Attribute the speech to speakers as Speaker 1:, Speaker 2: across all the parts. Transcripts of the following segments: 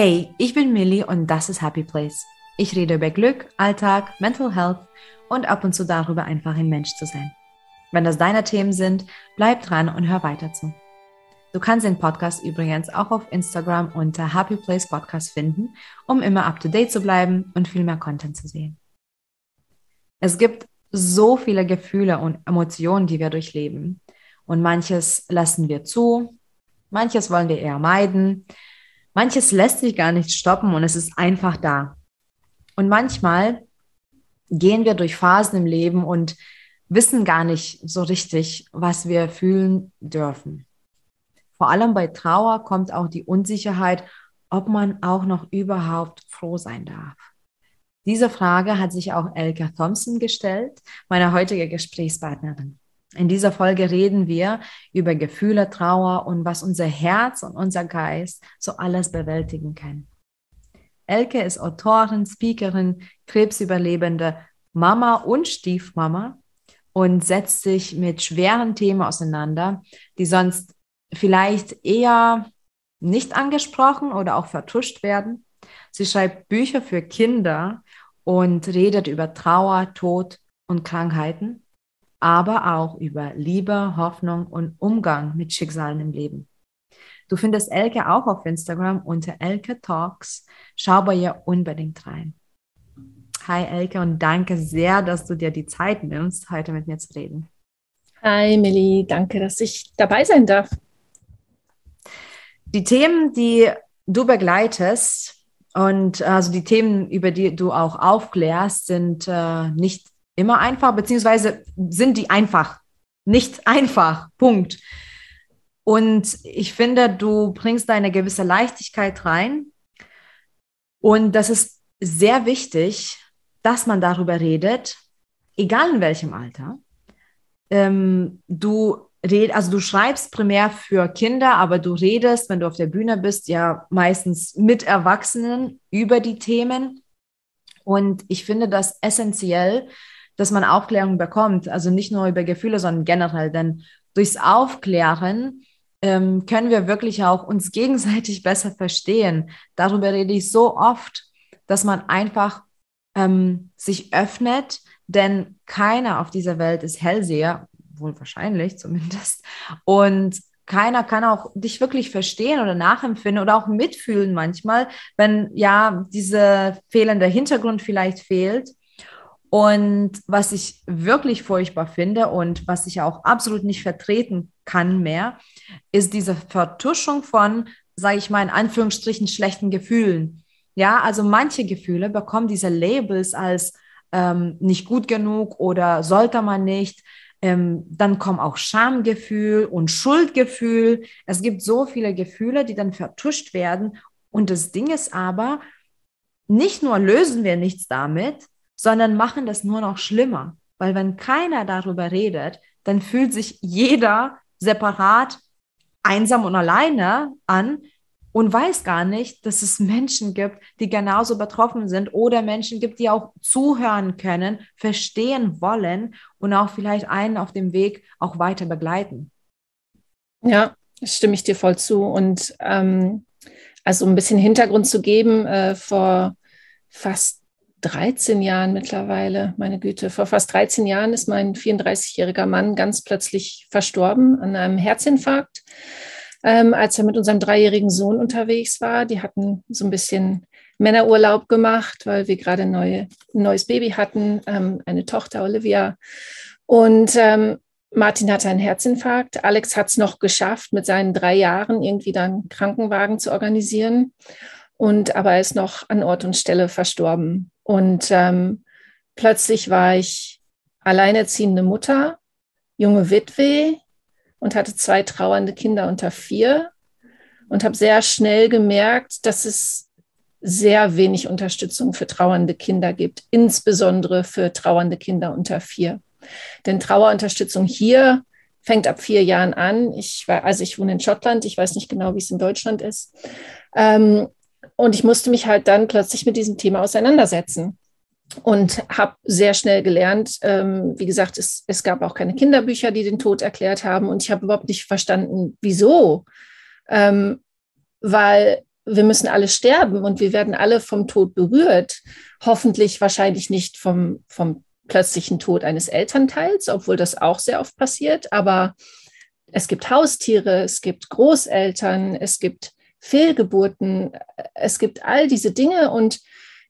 Speaker 1: Hey, ich bin Millie und das ist Happy Place. Ich rede über Glück, Alltag, Mental Health und ab und zu darüber, einfach ein Mensch zu sein. Wenn das deine Themen sind, bleib dran und hör weiter zu. Du kannst den Podcast übrigens auch auf Instagram unter Happy Place Podcast finden, um immer up to date zu bleiben und viel mehr Content zu sehen. Es gibt so viele Gefühle und Emotionen, die wir durchleben. Und manches lassen wir zu, manches wollen wir eher meiden, manches lässt sich gar nicht stoppen und es ist einfach da. Und manchmal gehen wir durch Phasen im Leben und wissen gar nicht so richtig, was wir fühlen dürfen. Vor allem bei Trauer kommt auch die Unsicherheit, ob man auch noch überhaupt froh sein darf. Diese Frage hat sich auch Elke Thompson gestellt, meine heutige Gesprächspartnerin. In dieser Folge reden wir über Gefühle, Trauer und was unser Herz und unser Geist so alles bewältigen können. Elke ist Autorin, Speakerin, Krebsüberlebende, Mama und Stiefmama und setzt sich mit schweren Themen auseinander, die sonst vielleicht eher nicht angesprochen oder auch vertuscht werden. Sie schreibt Bücher für Kinder und redet über Trauer, Tod und Krankheiten, aber auch über Liebe, Hoffnung und Umgang mit Schicksalen im Leben. Du findest Elke auch auf Instagram unter Elke Talks. Schau bei ihr unbedingt rein. Hi Elke und danke sehr, dass du dir die Zeit nimmst, heute mit mir zu reden.
Speaker 2: Hi Millie, danke, dass ich dabei sein darf.
Speaker 1: Die Themen, die du begleitest und also die Themen, über die du auch aufklärst, sind äh, nicht immer einfach, beziehungsweise sind die einfach. Nicht einfach. Punkt. Und ich finde, du bringst da eine gewisse Leichtigkeit rein. Und das ist sehr wichtig, dass man darüber redet, egal in welchem Alter. Ähm, du red, also du schreibst primär für Kinder, aber du redest, wenn du auf der Bühne bist, ja meistens mit Erwachsenen über die Themen. Und ich finde das essentiell, dass man Aufklärung bekommt. Also nicht nur über Gefühle, sondern generell. Denn durchs Aufklären ähm, können wir wirklich auch uns gegenseitig besser verstehen. Darüber rede ich so oft, dass man einfach ähm, sich öffnet, denn keiner auf dieser Welt ist Hellseher wohl wahrscheinlich zumindest. Und keiner kann auch dich wirklich verstehen oder nachempfinden oder auch mitfühlen manchmal, wenn ja diese fehlende Hintergrund vielleicht fehlt. Und was ich wirklich furchtbar finde und was ich auch absolut nicht vertreten kann mehr, ist diese Vertuschung von, sage ich mal in Anführungsstrichen, schlechten Gefühlen. Ja, also manche Gefühle bekommen diese Labels als ähm, nicht gut genug oder sollte man nicht. Ähm, dann kommen auch Schamgefühl und Schuldgefühl. Es gibt so viele Gefühle, die dann vertuscht werden. Und das Ding ist aber, nicht nur lösen wir nichts damit, sondern machen das nur noch schlimmer. Weil wenn keiner darüber redet, dann fühlt sich jeder separat, einsam und alleine an und weiß gar nicht, dass es Menschen gibt, die genauso betroffen sind oder Menschen gibt, die auch zuhören können, verstehen wollen und auch vielleicht einen auf dem Weg auch weiter begleiten.
Speaker 2: Ja, stimme ich dir voll zu. Und ähm, also um ein bisschen Hintergrund zu geben, äh, vor fast 13 Jahren mittlerweile, meine Güte, vor fast 13 Jahren ist mein 34-jähriger Mann ganz plötzlich verstorben an einem Herzinfarkt ähm, als er mit unserem dreijährigen Sohn unterwegs war. Die hatten so ein bisschen Männerurlaub gemacht, weil wir gerade neue, ein neues Baby hatten, ähm, eine Tochter, Olivia. Und ähm, Martin hatte einen Herzinfarkt. Alex hat es noch geschafft, mit seinen drei Jahren irgendwie dann Krankenwagen zu organisieren. Und aber er ist noch an Ort und Stelle verstorben. Und ähm, plötzlich war ich alleinerziehende Mutter, junge Witwe, und hatte zwei trauernde Kinder unter vier und habe sehr schnell gemerkt, dass es sehr wenig Unterstützung für trauernde Kinder gibt, insbesondere für trauernde Kinder unter vier. Denn Trauerunterstützung hier fängt ab vier Jahren an. Ich war, also ich wohne in Schottland, ich weiß nicht genau, wie es in Deutschland ist. Ähm, und ich musste mich halt dann plötzlich mit diesem Thema auseinandersetzen und habe sehr schnell gelernt, ähm, wie gesagt, es, es gab auch keine Kinderbücher, die den Tod erklärt haben und ich habe überhaupt nicht verstanden, wieso. Ähm, weil wir müssen alle sterben und wir werden alle vom Tod berührt. Hoffentlich wahrscheinlich nicht vom, vom plötzlichen Tod eines Elternteils, obwohl das auch sehr oft passiert. Aber es gibt Haustiere, es gibt Großeltern, es gibt Fehlgeburten, es gibt all diese Dinge. Und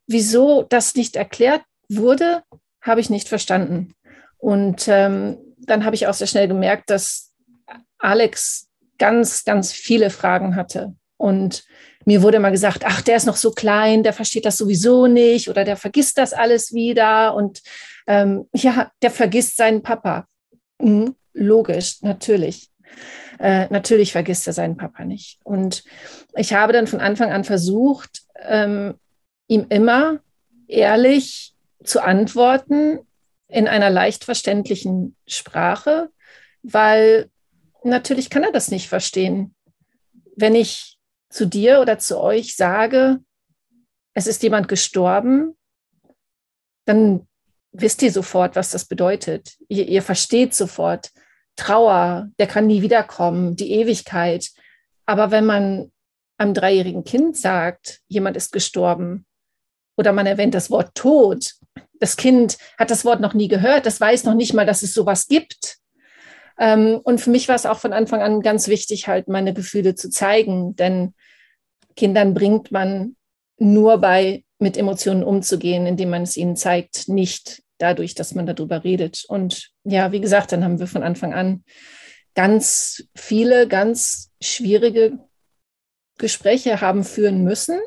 Speaker 2: wieso das nicht erklärt wurde, habe ich nicht verstanden. Und ähm, dann habe ich auch sehr schnell gemerkt, dass Alex ganz, ganz viele Fragen hatte. Und mir wurde immer gesagt, ach, der ist noch so klein, der versteht das sowieso nicht oder der vergisst das alles wieder. Und ähm, ja, der vergisst seinen Papa. Mhm, logisch, natürlich. Äh, natürlich vergisst er seinen Papa nicht. Und ich habe dann von Anfang an versucht, ähm, ihm immer ehrlich zu antworten in einer leicht verständlichen Sprache, weil natürlich kann er das nicht verstehen. Wenn ich zu dir oder zu euch sage, es ist jemand gestorben, dann wisst ihr sofort, was das bedeutet. Ihr, ihr versteht sofort Trauer, der kann nie wiederkommen, die Ewigkeit. Aber wenn man einem dreijährigen Kind sagt, jemand ist gestorben, oder man erwähnt das Wort Tod, das Kind hat das Wort noch nie gehört, das weiß noch nicht mal, dass es sowas gibt. Ähm, und für mich war es auch von Anfang an ganz wichtig, halt meine Gefühle zu zeigen, denn Kindern bringt man nur bei, mit Emotionen umzugehen, indem man es ihnen zeigt, nicht dadurch, dass man darüber redet. Und ja, wie gesagt, dann haben wir von Anfang an ganz viele, ganz schwierige Gespräche haben führen müssen.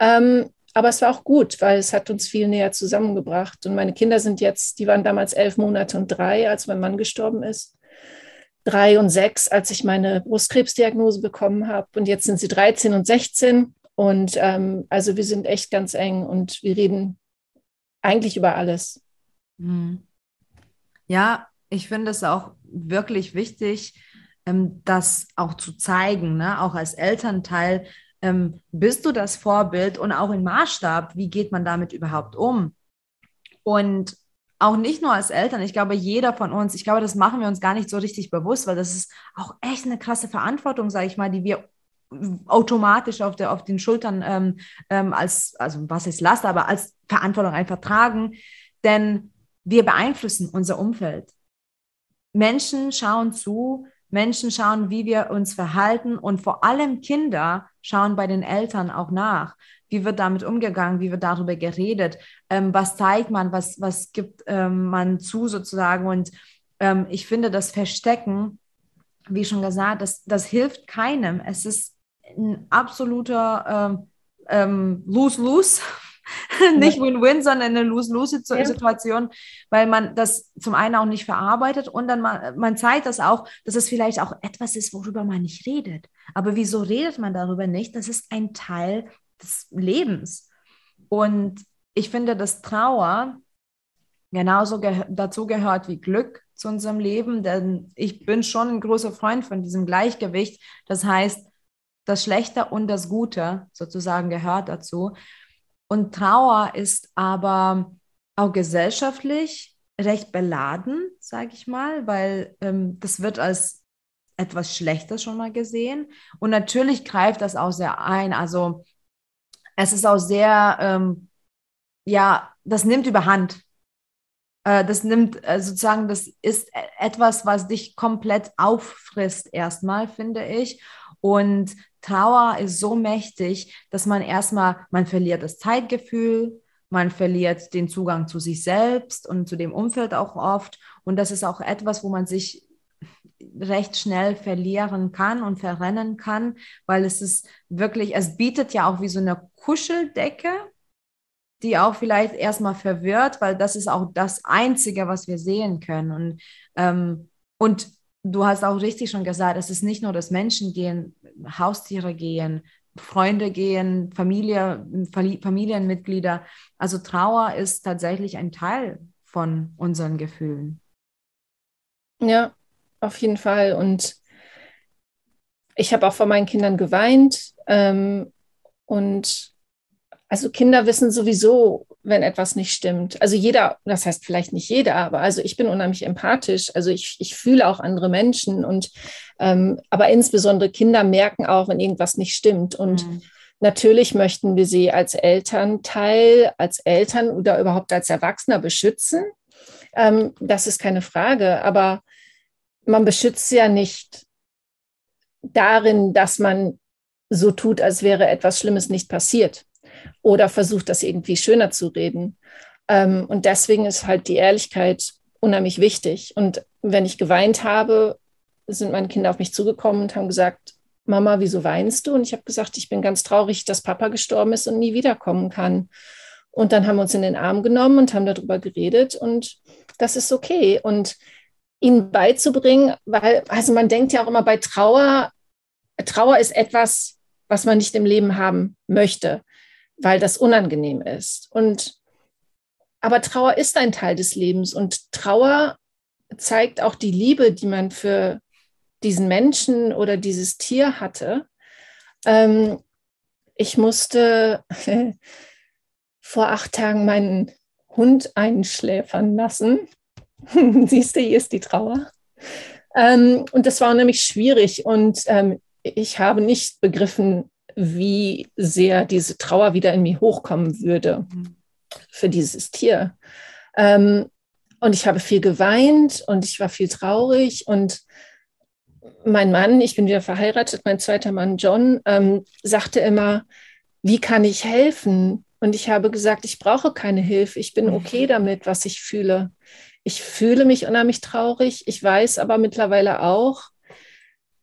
Speaker 2: Ähm, aber es war auch gut, weil es hat uns viel näher zusammengebracht. Und meine Kinder sind jetzt, die waren damals elf Monate und drei, als mein Mann gestorben ist. Drei und sechs, als ich meine Brustkrebsdiagnose bekommen habe. Und jetzt sind sie 13 und 16. Und ähm, also wir sind echt ganz eng und wir reden eigentlich über alles.
Speaker 1: Mhm. Ja, ich finde es auch wirklich wichtig, ähm, das auch zu zeigen, ne? auch als Elternteil, ähm, bist du das Vorbild und auch im Maßstab, wie geht man damit überhaupt um? Und auch nicht nur als Eltern, ich glaube, jeder von uns, ich glaube, das machen wir uns gar nicht so richtig bewusst, weil das ist auch echt eine krasse Verantwortung, sage ich mal, die wir automatisch auf, der, auf den Schultern ähm, ähm, als, also was ist Last, aber als Verantwortung einfach tragen, denn wir beeinflussen unser Umfeld. Menschen schauen zu, Menschen schauen, wie wir uns verhalten und vor allem Kinder schauen bei den Eltern auch nach. Wie wird damit umgegangen? Wie wird darüber geredet? Ähm, was zeigt man? Was, was gibt ähm, man zu sozusagen? Und ähm, ich finde, das Verstecken, wie schon gesagt, das, das hilft keinem. Es ist ein absoluter ähm, ähm, Lose-Lose nicht Win-Win, sondern eine Lose-Lose-Situation, ja. weil man das zum einen auch nicht verarbeitet und dann man, man zeigt das auch, dass es vielleicht auch etwas ist, worüber man nicht redet. Aber wieso redet man darüber nicht? Das ist ein Teil des Lebens. Und ich finde, dass Trauer genauso ge dazu gehört wie Glück zu unserem Leben, denn ich bin schon ein großer Freund von diesem Gleichgewicht. Das heißt, das Schlechte und das Gute sozusagen gehört dazu. Und Trauer ist aber auch gesellschaftlich recht beladen, sage ich mal, weil ähm, das wird als etwas Schlechtes schon mal gesehen. Und natürlich greift das auch sehr ein. Also es ist auch sehr, ähm, ja, das nimmt überhand. Äh, das nimmt äh, sozusagen, das ist e-, etwas, was dich komplett auffrisst erstmal, finde ich. Und Trauer ist so mächtig, dass man erstmal, man verliert das Zeitgefühl, man verliert den Zugang zu sich selbst und zu dem Umfeld auch oft. Und das ist auch etwas, wo man sich recht schnell verlieren kann und verrennen kann, weil es ist wirklich, es bietet ja auch wie so eine Kuscheldecke, die auch vielleicht erstmal verwirrt, weil das ist auch das Einzige, was wir sehen können. Und, ähm, und du hast auch richtig schon gesagt, es ist nicht nur das Menschen gehen, Haustiere gehen, Freunde gehen, Familie, Familienmitglieder. Also Trauer ist tatsächlich ein Teil von unseren Gefühlen.
Speaker 2: Ja, auf jeden Fall. Und ich habe auch vor meinen Kindern geweint. Ähm, und also Kinder wissen sowieso wenn etwas nicht stimmt. Also jeder, das heißt vielleicht nicht jeder, aber also ich bin unheimlich empathisch. Also ich, ich fühle auch andere Menschen und ähm, aber insbesondere Kinder merken auch, wenn irgendwas nicht stimmt. Und mhm. natürlich möchten wir sie als Elternteil, als Eltern oder überhaupt als Erwachsener beschützen. Ähm, das ist keine Frage. Aber man beschützt sie ja nicht darin, dass man so tut, als wäre etwas Schlimmes nicht passiert oder versucht, das irgendwie schöner zu reden. Ähm, und deswegen ist halt die Ehrlichkeit unheimlich wichtig. Und wenn ich geweint habe, sind meine Kinder auf mich zugekommen und haben gesagt, Mama, wieso weinst du? Und ich habe gesagt, ich bin ganz traurig, dass Papa gestorben ist und nie wiederkommen kann. Und dann haben wir uns in den Arm genommen und haben darüber geredet und das ist okay. Und ihnen beizubringen, weil, also man denkt ja auch immer bei Trauer, Trauer ist etwas, was man nicht im Leben haben möchte, weil das unangenehm ist. Und aber Trauer ist ein Teil des Lebens und Trauer zeigt auch die Liebe, die man für diesen Menschen oder dieses Tier hatte. Ähm, ich musste vor acht Tagen meinen Hund einschläfern lassen Siehst du, hier ist die Trauer. Ähm, und das war nämlich schwierig und ähm, ich habe nicht begriffen, wie sehr diese Trauer wieder in mir hochkommen würde für dieses Tier. Ähm, und ich habe viel geweint und ich war viel traurig und mein Mann, ich bin wieder verheiratet, mein zweiter Mann John, ähm, sagte immer, wie kann ich helfen? Und ich habe gesagt, ich brauche keine Hilfe, ich bin okay damit, was ich fühle. Ich fühle mich unheimlich traurig. Ich weiß aber mittlerweile auch,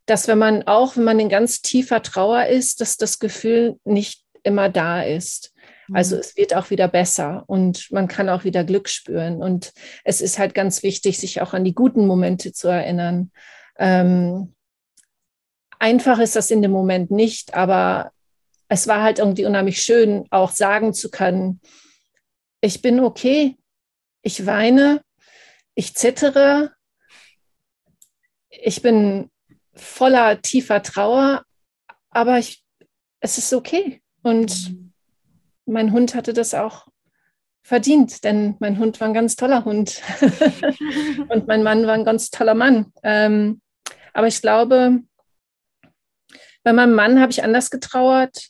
Speaker 2: dass wenn man auch, wenn man in ganz tiefer Trauer ist, dass das Gefühl nicht immer da ist. Also mhm. es wird auch wieder besser und man kann auch wieder Glück spüren. Und es ist halt ganz wichtig, sich auch an die guten Momente zu erinnern. Ähm, einfach ist das in dem Moment nicht, aber es war halt irgendwie unheimlich schön, auch sagen zu können, ich bin okay, ich weine, ich zittere, ich bin voller tiefer Trauer, aber ich, es ist okay. Und mein Hund hatte das auch verdient, denn mein Hund war ein ganz toller Hund und mein Mann war ein ganz toller Mann. Ähm, aber ich glaube, bei meinem Mann habe ich anders getrauert,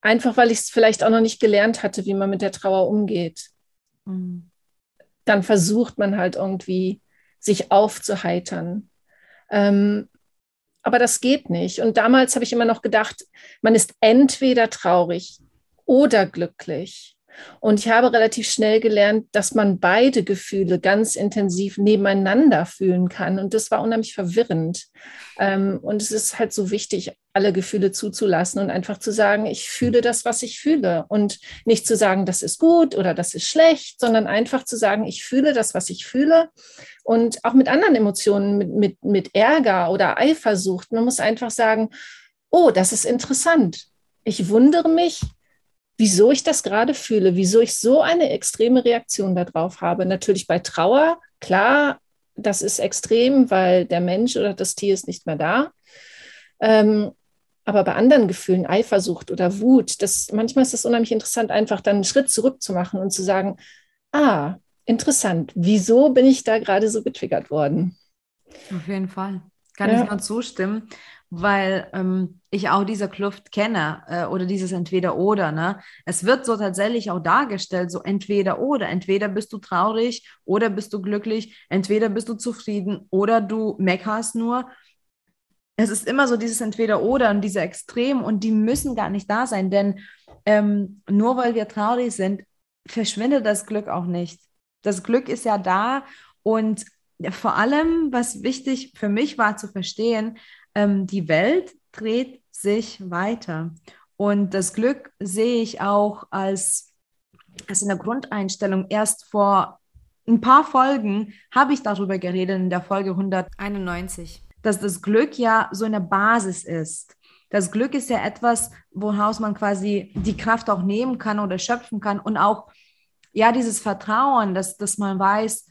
Speaker 2: einfach weil ich es vielleicht auch noch nicht gelernt hatte, wie man mit der Trauer umgeht. Mhm dann versucht man halt irgendwie, sich aufzuheitern. Ähm, aber das geht nicht. Und damals habe ich immer noch gedacht, man ist entweder traurig oder glücklich. Und ich habe relativ schnell gelernt, dass man beide Gefühle ganz intensiv nebeneinander fühlen kann. Und das war unheimlich verwirrend. Ähm, und es ist halt so wichtig, alle Gefühle zuzulassen und einfach zu sagen, ich fühle das, was ich fühle. Und nicht zu sagen, das ist gut oder das ist schlecht, sondern einfach zu sagen, ich fühle das, was ich fühle. Und auch mit anderen Emotionen, mit, mit, mit Ärger oder Eifersucht. Man muss einfach sagen, oh, das ist interessant. Ich wundere mich, wieso ich das gerade fühle, wieso ich so eine extreme Reaktion darauf habe. Natürlich bei Trauer, klar, das ist extrem, weil der Mensch oder das Tier ist nicht mehr da. Ähm, aber bei anderen Gefühlen, Eifersucht oder Wut, das, manchmal ist es unheimlich interessant, einfach dann einen Schritt zurück zu machen und zu sagen, ah, interessant, wieso bin ich da gerade so getriggert worden?
Speaker 1: Auf jeden Fall. Kann ja. ich nur zustimmen weil ähm, ich auch diese Kluft kenne äh, oder dieses Entweder-Oder. Ne? Es wird so tatsächlich auch dargestellt, so Entweder-Oder. Entweder bist du traurig oder bist du glücklich, entweder bist du zufrieden oder du meckerst nur. Es ist immer so dieses Entweder-Oder und diese Extrem und die müssen gar nicht da sein, denn ähm, nur weil wir traurig sind, verschwindet das Glück auch nicht. Das Glück ist ja da und vor allem, was wichtig für mich war zu verstehen, ähm, die Welt dreht sich weiter. Und das Glück sehe ich auch als, als eine Grundeinstellung. Erst vor ein paar Folgen habe ich darüber geredet, in der Folge 191, dass das Glück ja so eine Basis ist. Das Glück ist ja etwas, woraus man quasi die Kraft auch nehmen kann oder schöpfen kann und auch ja dieses Vertrauen, dass, dass man weiß,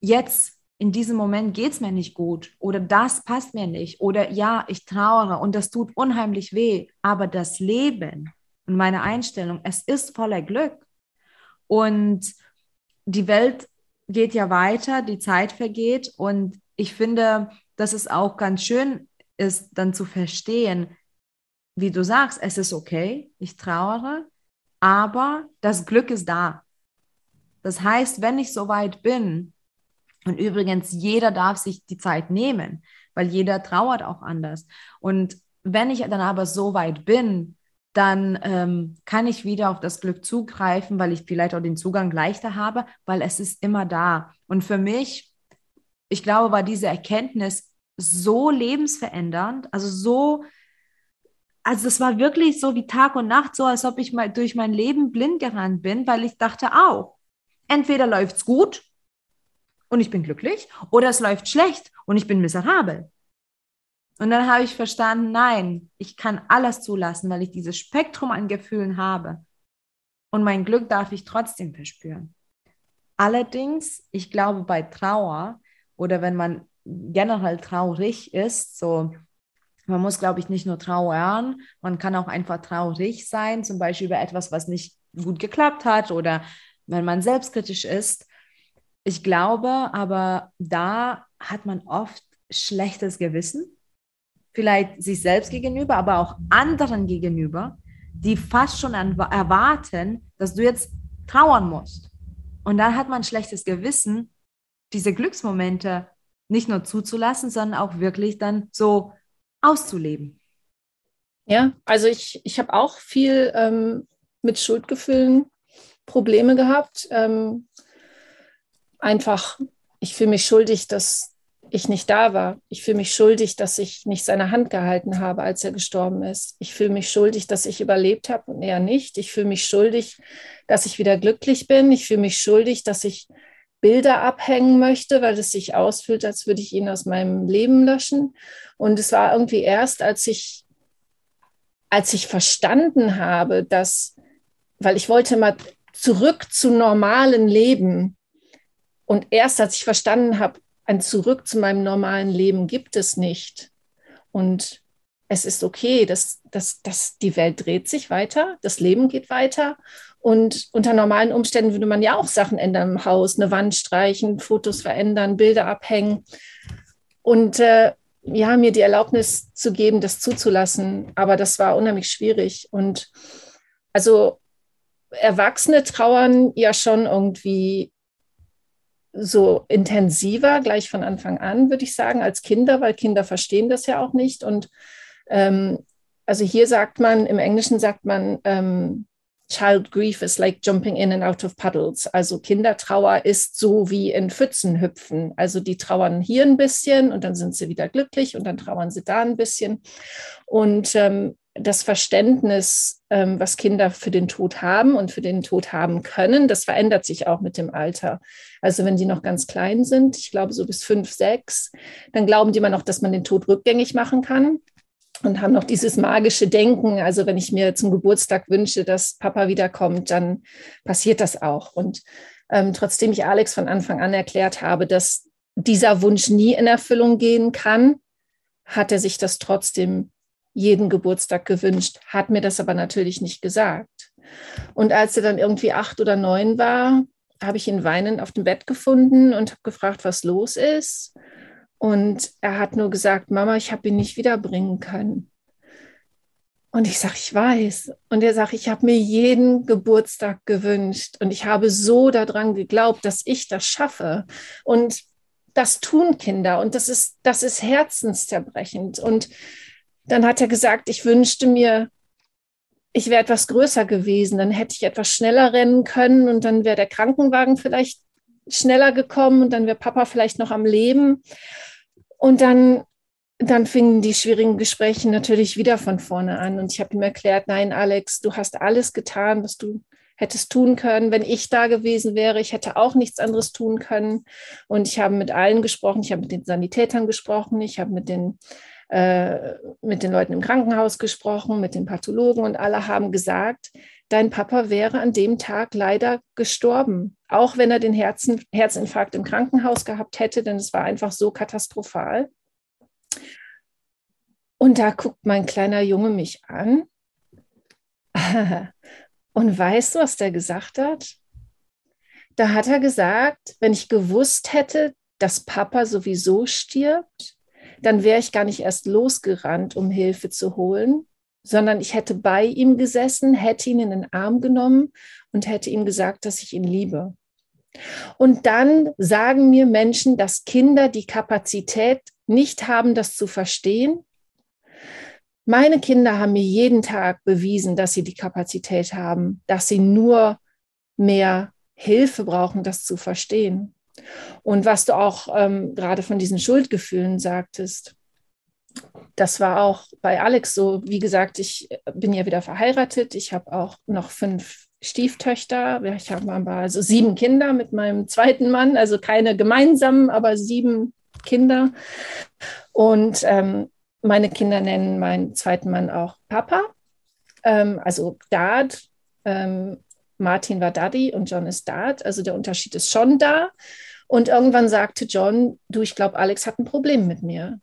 Speaker 1: jetzt in diesem Moment geht es mir nicht gut oder das passt mir nicht oder ja, ich trauere und das tut unheimlich weh, aber das Leben und meine Einstellung, es ist voller Glück. Und die Welt geht ja weiter, die Zeit vergeht und ich finde, dass es auch ganz schön ist, dann zu verstehen, wie du sagst, es ist okay, ich trauere, aber das Glück ist da. Das heißt, wenn ich so weit bin, und übrigens, jeder darf sich die Zeit nehmen, weil jeder trauert auch anders. Und wenn ich dann aber so weit bin, dann ähm, kann ich wieder auf das Glück zugreifen, weil ich vielleicht auch den Zugang leichter habe, weil es ist immer da. Und für mich, ich glaube, war diese Erkenntnis so lebensverändernd, also so, also es war wirklich so wie Tag und Nacht, so als ob ich mal durch mein Leben blind gerannt bin, weil ich dachte auch, entweder läuft es gut und ich bin glücklich oder es läuft schlecht und ich bin miserabel. Und dann habe ich verstanden, nein, ich kann alles zulassen, weil ich dieses Spektrum an Gefühlen habe. Und mein Glück darf ich trotzdem verspüren. Allerdings, ich glaube, bei Trauer oder wenn man generell traurig ist, so, man muss, glaube ich, nicht nur trauern, man kann auch einfach traurig sein, zum Beispiel über etwas, was nicht gut geklappt hat oder wenn man selbstkritisch ist. Ich glaube, aber da hat man oft schlechtes Gewissen vielleicht sich selbst gegenüber, aber auch anderen gegenüber, die fast schon erwarten, dass du jetzt trauern musst. Und dann hat man schlechtes Gewissen, diese Glücksmomente nicht nur zuzulassen, sondern auch wirklich dann so auszuleben.
Speaker 2: Ja, also ich, ich habe auch viel ähm, mit Schuldgefühlen Probleme gehabt. Ähm, einfach, ich fühle mich schuldig, dass, ich nicht da war. Ich fühle mich schuldig, dass ich nicht seine Hand gehalten habe, als er gestorben ist. Ich fühle mich schuldig, dass ich überlebt habe und er nicht. Ich fühle mich schuldig, dass ich wieder glücklich bin. Ich fühle mich schuldig, dass ich Bilder abhängen möchte, weil es sich ausfühlt, als würde ich ihn aus meinem Leben löschen. Und es war irgendwie erst, als ich, als ich verstanden habe, dass, weil ich wollte mal zurück zu normalen Leben. Und erst als ich verstanden habe, ein Zurück zu meinem normalen Leben gibt es nicht. Und es ist okay, dass, dass, dass die Welt dreht sich weiter, das Leben geht weiter. Und unter normalen Umständen würde man ja auch Sachen ändern im Haus, eine Wand streichen, Fotos verändern, Bilder abhängen. Und äh, ja, mir die Erlaubnis zu geben, das zuzulassen. Aber das war unheimlich schwierig. Und also Erwachsene trauern ja schon irgendwie so intensiver, gleich von Anfang an, würde ich sagen, als Kinder, weil Kinder verstehen das ja auch nicht. Und ähm, also hier sagt man, im Englischen sagt man, ähm, Child Grief is like jumping in and out of puddles. Also Kindertrauer ist so wie in Pfützen hüpfen. Also die trauern hier ein bisschen und dann sind sie wieder glücklich und dann trauern sie da ein bisschen. Und ähm, das Verständnis, ähm, was Kinder für den Tod haben und für den Tod haben können, das verändert sich auch mit dem Alter. Also wenn die noch ganz klein sind, ich glaube so bis fünf, sechs, dann glauben die immer noch, dass man den Tod rückgängig machen kann und haben noch dieses magische Denken. Also wenn ich mir zum Geburtstag wünsche, dass Papa wiederkommt, dann passiert das auch. Und ähm, trotzdem ich Alex von Anfang an erklärt habe, dass dieser Wunsch nie in Erfüllung gehen kann, hat er sich das trotzdem jeden Geburtstag gewünscht, hat mir das aber natürlich nicht gesagt. Und als er dann irgendwie acht oder neun war, habe ich ihn weinend auf dem Bett gefunden und habe gefragt, was los ist. Und er hat nur gesagt, Mama, ich habe ihn nicht wiederbringen können. Und ich sage, ich weiß. Und er sagt, ich habe mir jeden Geburtstag gewünscht und ich habe so daran geglaubt, dass ich das schaffe. Und das tun Kinder und das ist, das ist herzenszerbrechend. Und dann hat er gesagt, ich wünschte mir, ich wäre etwas größer gewesen, dann hätte ich etwas schneller rennen können und dann wäre der Krankenwagen vielleicht schneller gekommen und dann wäre Papa vielleicht noch am Leben. Und dann, dann fingen die schwierigen Gespräche natürlich wieder von vorne an. Und ich habe ihm erklärt, nein, Alex, du hast alles getan, was du hättest tun können. Wenn ich da gewesen wäre, ich hätte auch nichts anderes tun können. Und ich habe mit allen gesprochen, ich habe mit den Sanitätern gesprochen, ich habe mit den äh, mit den Leuten im Krankenhaus gesprochen, mit den Pathologen und alle haben gesagt, dein Papa wäre an dem Tag leider gestorben, auch wenn er den Herzen, Herzinfarkt im Krankenhaus gehabt hätte, denn es war einfach so katastrophal. Und da guckt mein kleiner Junge mich an. Und weißt du, was der gesagt hat? Da hat er gesagt, wenn ich gewusst hätte, dass Papa sowieso stirbt, dann wäre ich gar nicht erst losgerannt, um Hilfe zu holen, sondern ich hätte bei ihm gesessen, hätte ihn in den Arm genommen und hätte ihm gesagt, dass ich ihn liebe. Und dann sagen mir Menschen, dass Kinder die Kapazität nicht haben, das zu verstehen. Meine Kinder haben mir jeden Tag bewiesen, dass sie die Kapazität haben, dass sie nur mehr Hilfe brauchen, das zu verstehen. Und was du auch ähm, gerade von diesen Schuldgefühlen sagtest, das war auch bei Alex so. Wie gesagt, ich bin ja wieder verheiratet. Ich habe auch noch fünf Stieftöchter. Ich habe also sieben Kinder mit meinem zweiten Mann, also keine gemeinsamen, aber sieben Kinder. Und ähm, meine Kinder nennen meinen zweiten Mann auch Papa, ähm, also Dad. Ähm, Martin war Daddy und John ist Dad. Also der Unterschied ist schon da. Und irgendwann sagte John, du, ich glaube, Alex hat ein Problem mit mir.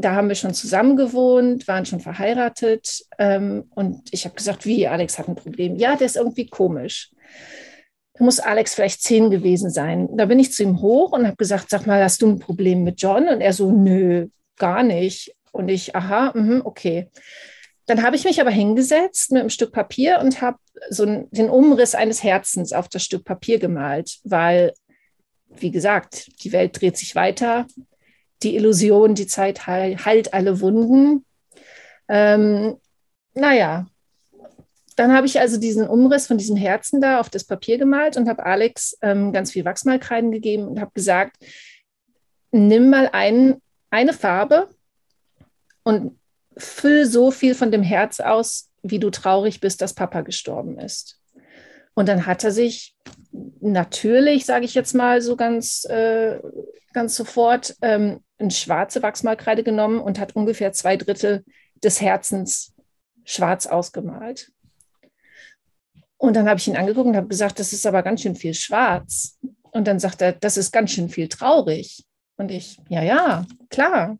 Speaker 2: Da haben wir schon zusammen gewohnt, waren schon verheiratet. Ähm, und ich habe gesagt, wie, Alex hat ein Problem. Ja, der ist irgendwie komisch. Da muss Alex vielleicht zehn gewesen sein. Da bin ich zu ihm hoch und habe gesagt, sag mal, hast du ein Problem mit John? Und er so, nö, gar nicht. Und ich, aha, mh, okay. Dann habe ich mich aber hingesetzt mit einem Stück Papier und habe so den Umriss eines Herzens auf das Stück Papier gemalt, weil, wie gesagt, die Welt dreht sich weiter. Die Illusion, die Zeit heilt alle Wunden. Ähm, naja, dann habe ich also diesen Umriss von diesem Herzen da auf das Papier gemalt und habe Alex ähm, ganz viel Wachsmalkreiden gegeben und habe gesagt, nimm mal ein, eine Farbe und füll so viel von dem Herz aus, wie du traurig bist, dass Papa gestorben ist. Und dann hat er sich natürlich, sage ich jetzt mal so ganz, äh, ganz sofort, ähm, eine schwarze Wachsmalkreide genommen und hat ungefähr zwei Drittel des Herzens schwarz ausgemalt. Und dann habe ich ihn angeguckt und habe gesagt, das ist aber ganz schön viel schwarz. Und dann sagt er, das ist ganz schön viel traurig. Und ich, ja, ja, klar.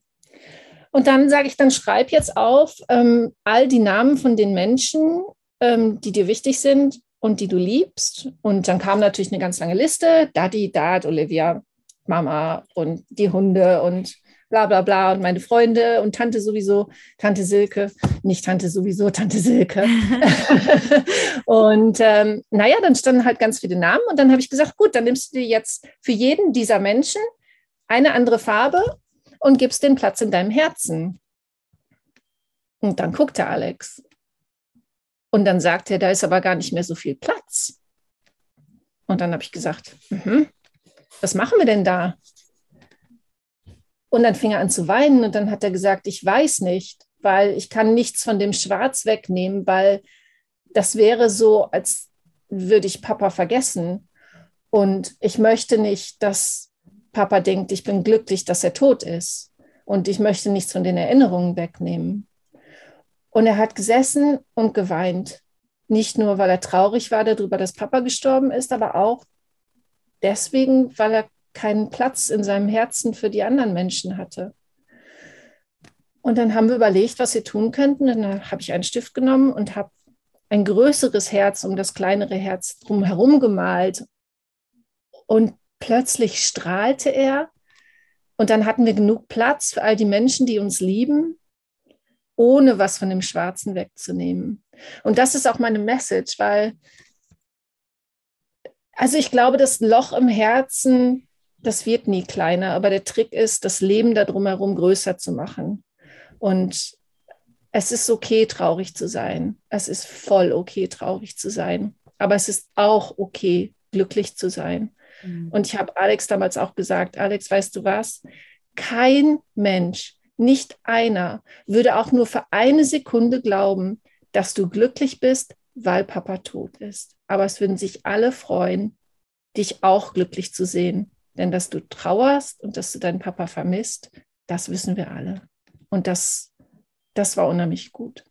Speaker 2: Und dann sage ich, dann schreib jetzt auf ähm, all die Namen von den Menschen, ähm, die dir wichtig sind und die du liebst. Und dann kam natürlich eine ganz lange Liste. Daddy, Dad, Olivia, Mama und die Hunde und bla bla bla und meine Freunde und Tante sowieso, Tante Silke, nicht Tante sowieso, Tante Silke. und ähm, naja, dann standen halt ganz viele Namen und dann habe ich gesagt, gut, dann nimmst du dir jetzt für jeden dieser Menschen eine andere Farbe und gibst den Platz in deinem Herzen. Und dann guckte Alex. Und dann sagte er, da ist aber gar nicht mehr so viel Platz. Und dann habe ich gesagt, mhm, was machen wir denn da? Und dann fing er an zu weinen und dann hat er gesagt, ich weiß nicht, weil ich kann nichts von dem Schwarz wegnehmen, weil das wäre so, als würde ich Papa vergessen. Und ich möchte nicht, dass Papa denkt, ich bin glücklich, dass er tot ist und ich möchte nichts von den Erinnerungen wegnehmen. Und er hat gesessen und geweint. Nicht nur, weil er traurig war darüber, dass Papa gestorben ist, aber auch deswegen, weil er keinen Platz in seinem Herzen für die anderen Menschen hatte. Und dann haben wir überlegt, was wir tun könnten. Und dann habe ich einen Stift genommen und habe ein größeres Herz um das kleinere Herz drumherum gemalt. Und plötzlich strahlte er und dann hatten wir genug Platz für all die Menschen, die uns lieben, ohne was von dem Schwarzen wegzunehmen. Und das ist auch meine Message, weil, also ich glaube, das Loch im Herzen, das wird nie kleiner, aber der Trick ist, das Leben da drumherum größer zu machen. Und es ist okay, traurig zu sein. Es ist voll okay, traurig zu sein. Aber es ist auch okay, glücklich zu sein. Mhm. Und ich habe Alex damals auch gesagt, Alex, weißt du was? Kein Mensch, nicht einer, würde auch nur für eine Sekunde glauben, dass du glücklich bist, weil Papa tot ist. Aber es würden sich alle freuen, dich auch glücklich zu sehen. Denn dass du trauerst und dass du deinen Papa vermisst, das wissen wir alle. Und das, das war unheimlich gut.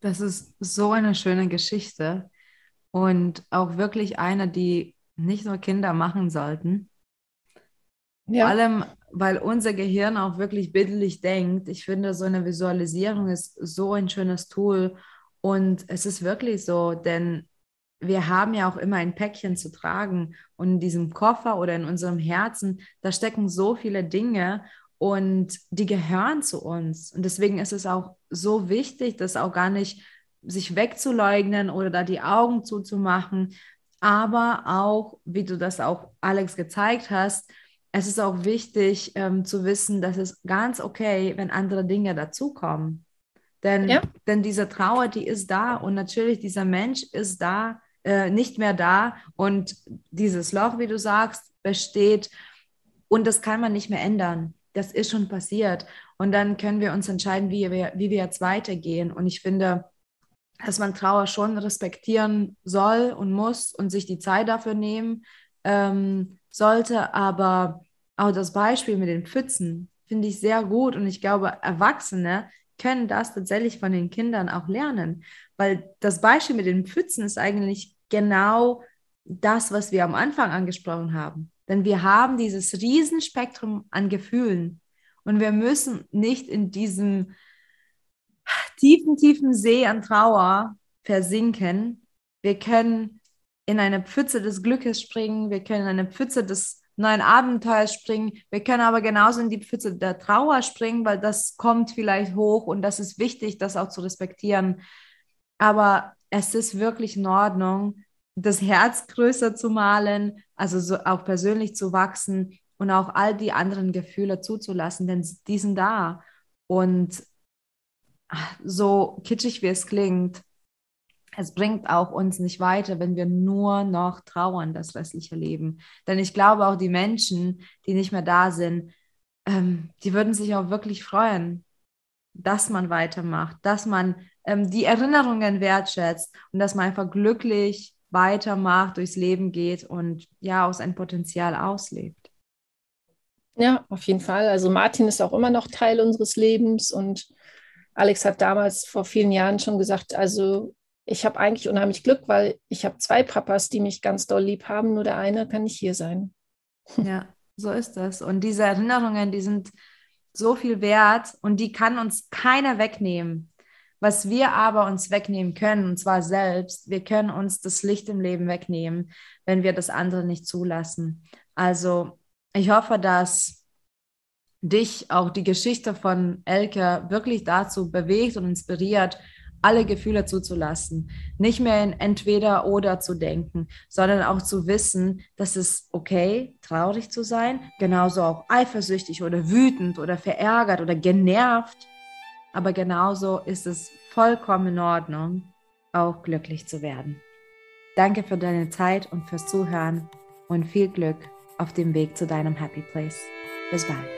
Speaker 1: Das ist so eine schöne Geschichte und auch wirklich eine, die nicht nur Kinder machen sollten. Ja. Vor allem, weil unser Gehirn auch wirklich bildlich denkt. Ich finde, so eine Visualisierung ist so ein schönes Tool. Und es ist wirklich so, denn wir haben ja auch immer ein Päckchen zu tragen und in diesem Koffer oder in unserem Herzen, da stecken so viele Dinge und die gehören zu uns. Und deswegen ist es auch so wichtig, das auch gar nicht sich wegzuleugnen oder da die Augen zuzumachen, aber auch, wie du das auch Alex gezeigt hast, es ist auch wichtig ähm, zu wissen, dass es ganz okay, wenn andere Dinge dazukommen. Denn, ja. denn diese Trauer, die ist da und natürlich dieser Mensch ist da, äh, nicht mehr da und dieses Loch, wie du sagst, besteht und das kann man nicht mehr ändern. Das ist schon passiert und dann können wir uns entscheiden, wie wir, wie wir jetzt weitergehen. Und ich finde, dass man Trauer schon respektieren soll und muss und sich die Zeit dafür nehmen ähm, sollte. Aber auch das Beispiel mit den Pfützen finde ich sehr gut und ich glaube, Erwachsene können das tatsächlich von den Kindern auch lernen, weil das Beispiel mit den Pfützen ist eigentlich genau das, was wir am Anfang angesprochen haben. Denn wir haben dieses Riesenspektrum an Gefühlen und wir müssen nicht in diesem tiefen, tiefen See an Trauer versinken. Wir können in eine Pfütze des Glückes springen, wir können in eine Pfütze des neuen Abenteuers springen. Wir können aber genauso in die Pfütze der Trauer springen, weil das kommt vielleicht hoch und das ist wichtig, das auch zu respektieren. Aber es ist wirklich in Ordnung, das Herz größer zu malen, also so auch persönlich zu wachsen und auch all die anderen Gefühle zuzulassen, denn die sind da. Und so kitschig wie es klingt, es bringt auch uns nicht weiter, wenn wir nur noch trauern das restliche Leben. Denn ich glaube auch die Menschen, die nicht mehr da sind, ähm, die würden sich auch wirklich freuen, dass man weitermacht, dass man ähm, die Erinnerungen wertschätzt und dass man einfach glücklich weitermacht, durchs Leben geht und ja, aus ein Potenzial auslebt.
Speaker 2: Ja, auf jeden Fall. Also Martin ist auch immer noch Teil unseres Lebens und Alex hat damals vor vielen Jahren schon gesagt, also ich habe eigentlich unheimlich Glück, weil ich habe zwei Papas, die mich ganz doll lieb haben, nur der eine kann nicht hier sein.
Speaker 1: Ja, so ist das. Und diese Erinnerungen, die sind so viel wert und die kann uns keiner wegnehmen. Was wir aber uns wegnehmen können, und zwar selbst, wir können uns das Licht im Leben wegnehmen, wenn wir das andere nicht zulassen. Also ich hoffe, dass dich auch die Geschichte von Elke wirklich dazu bewegt und inspiriert, alle Gefühle zuzulassen, nicht mehr in entweder oder zu denken, sondern auch zu wissen, dass es okay, traurig zu sein, genauso auch eifersüchtig oder wütend oder verärgert oder genervt, aber genauso ist es vollkommen in Ordnung, auch glücklich zu werden. Danke für deine Zeit und fürs Zuhören und viel Glück auf dem Weg zu deinem Happy Place. Bis bald.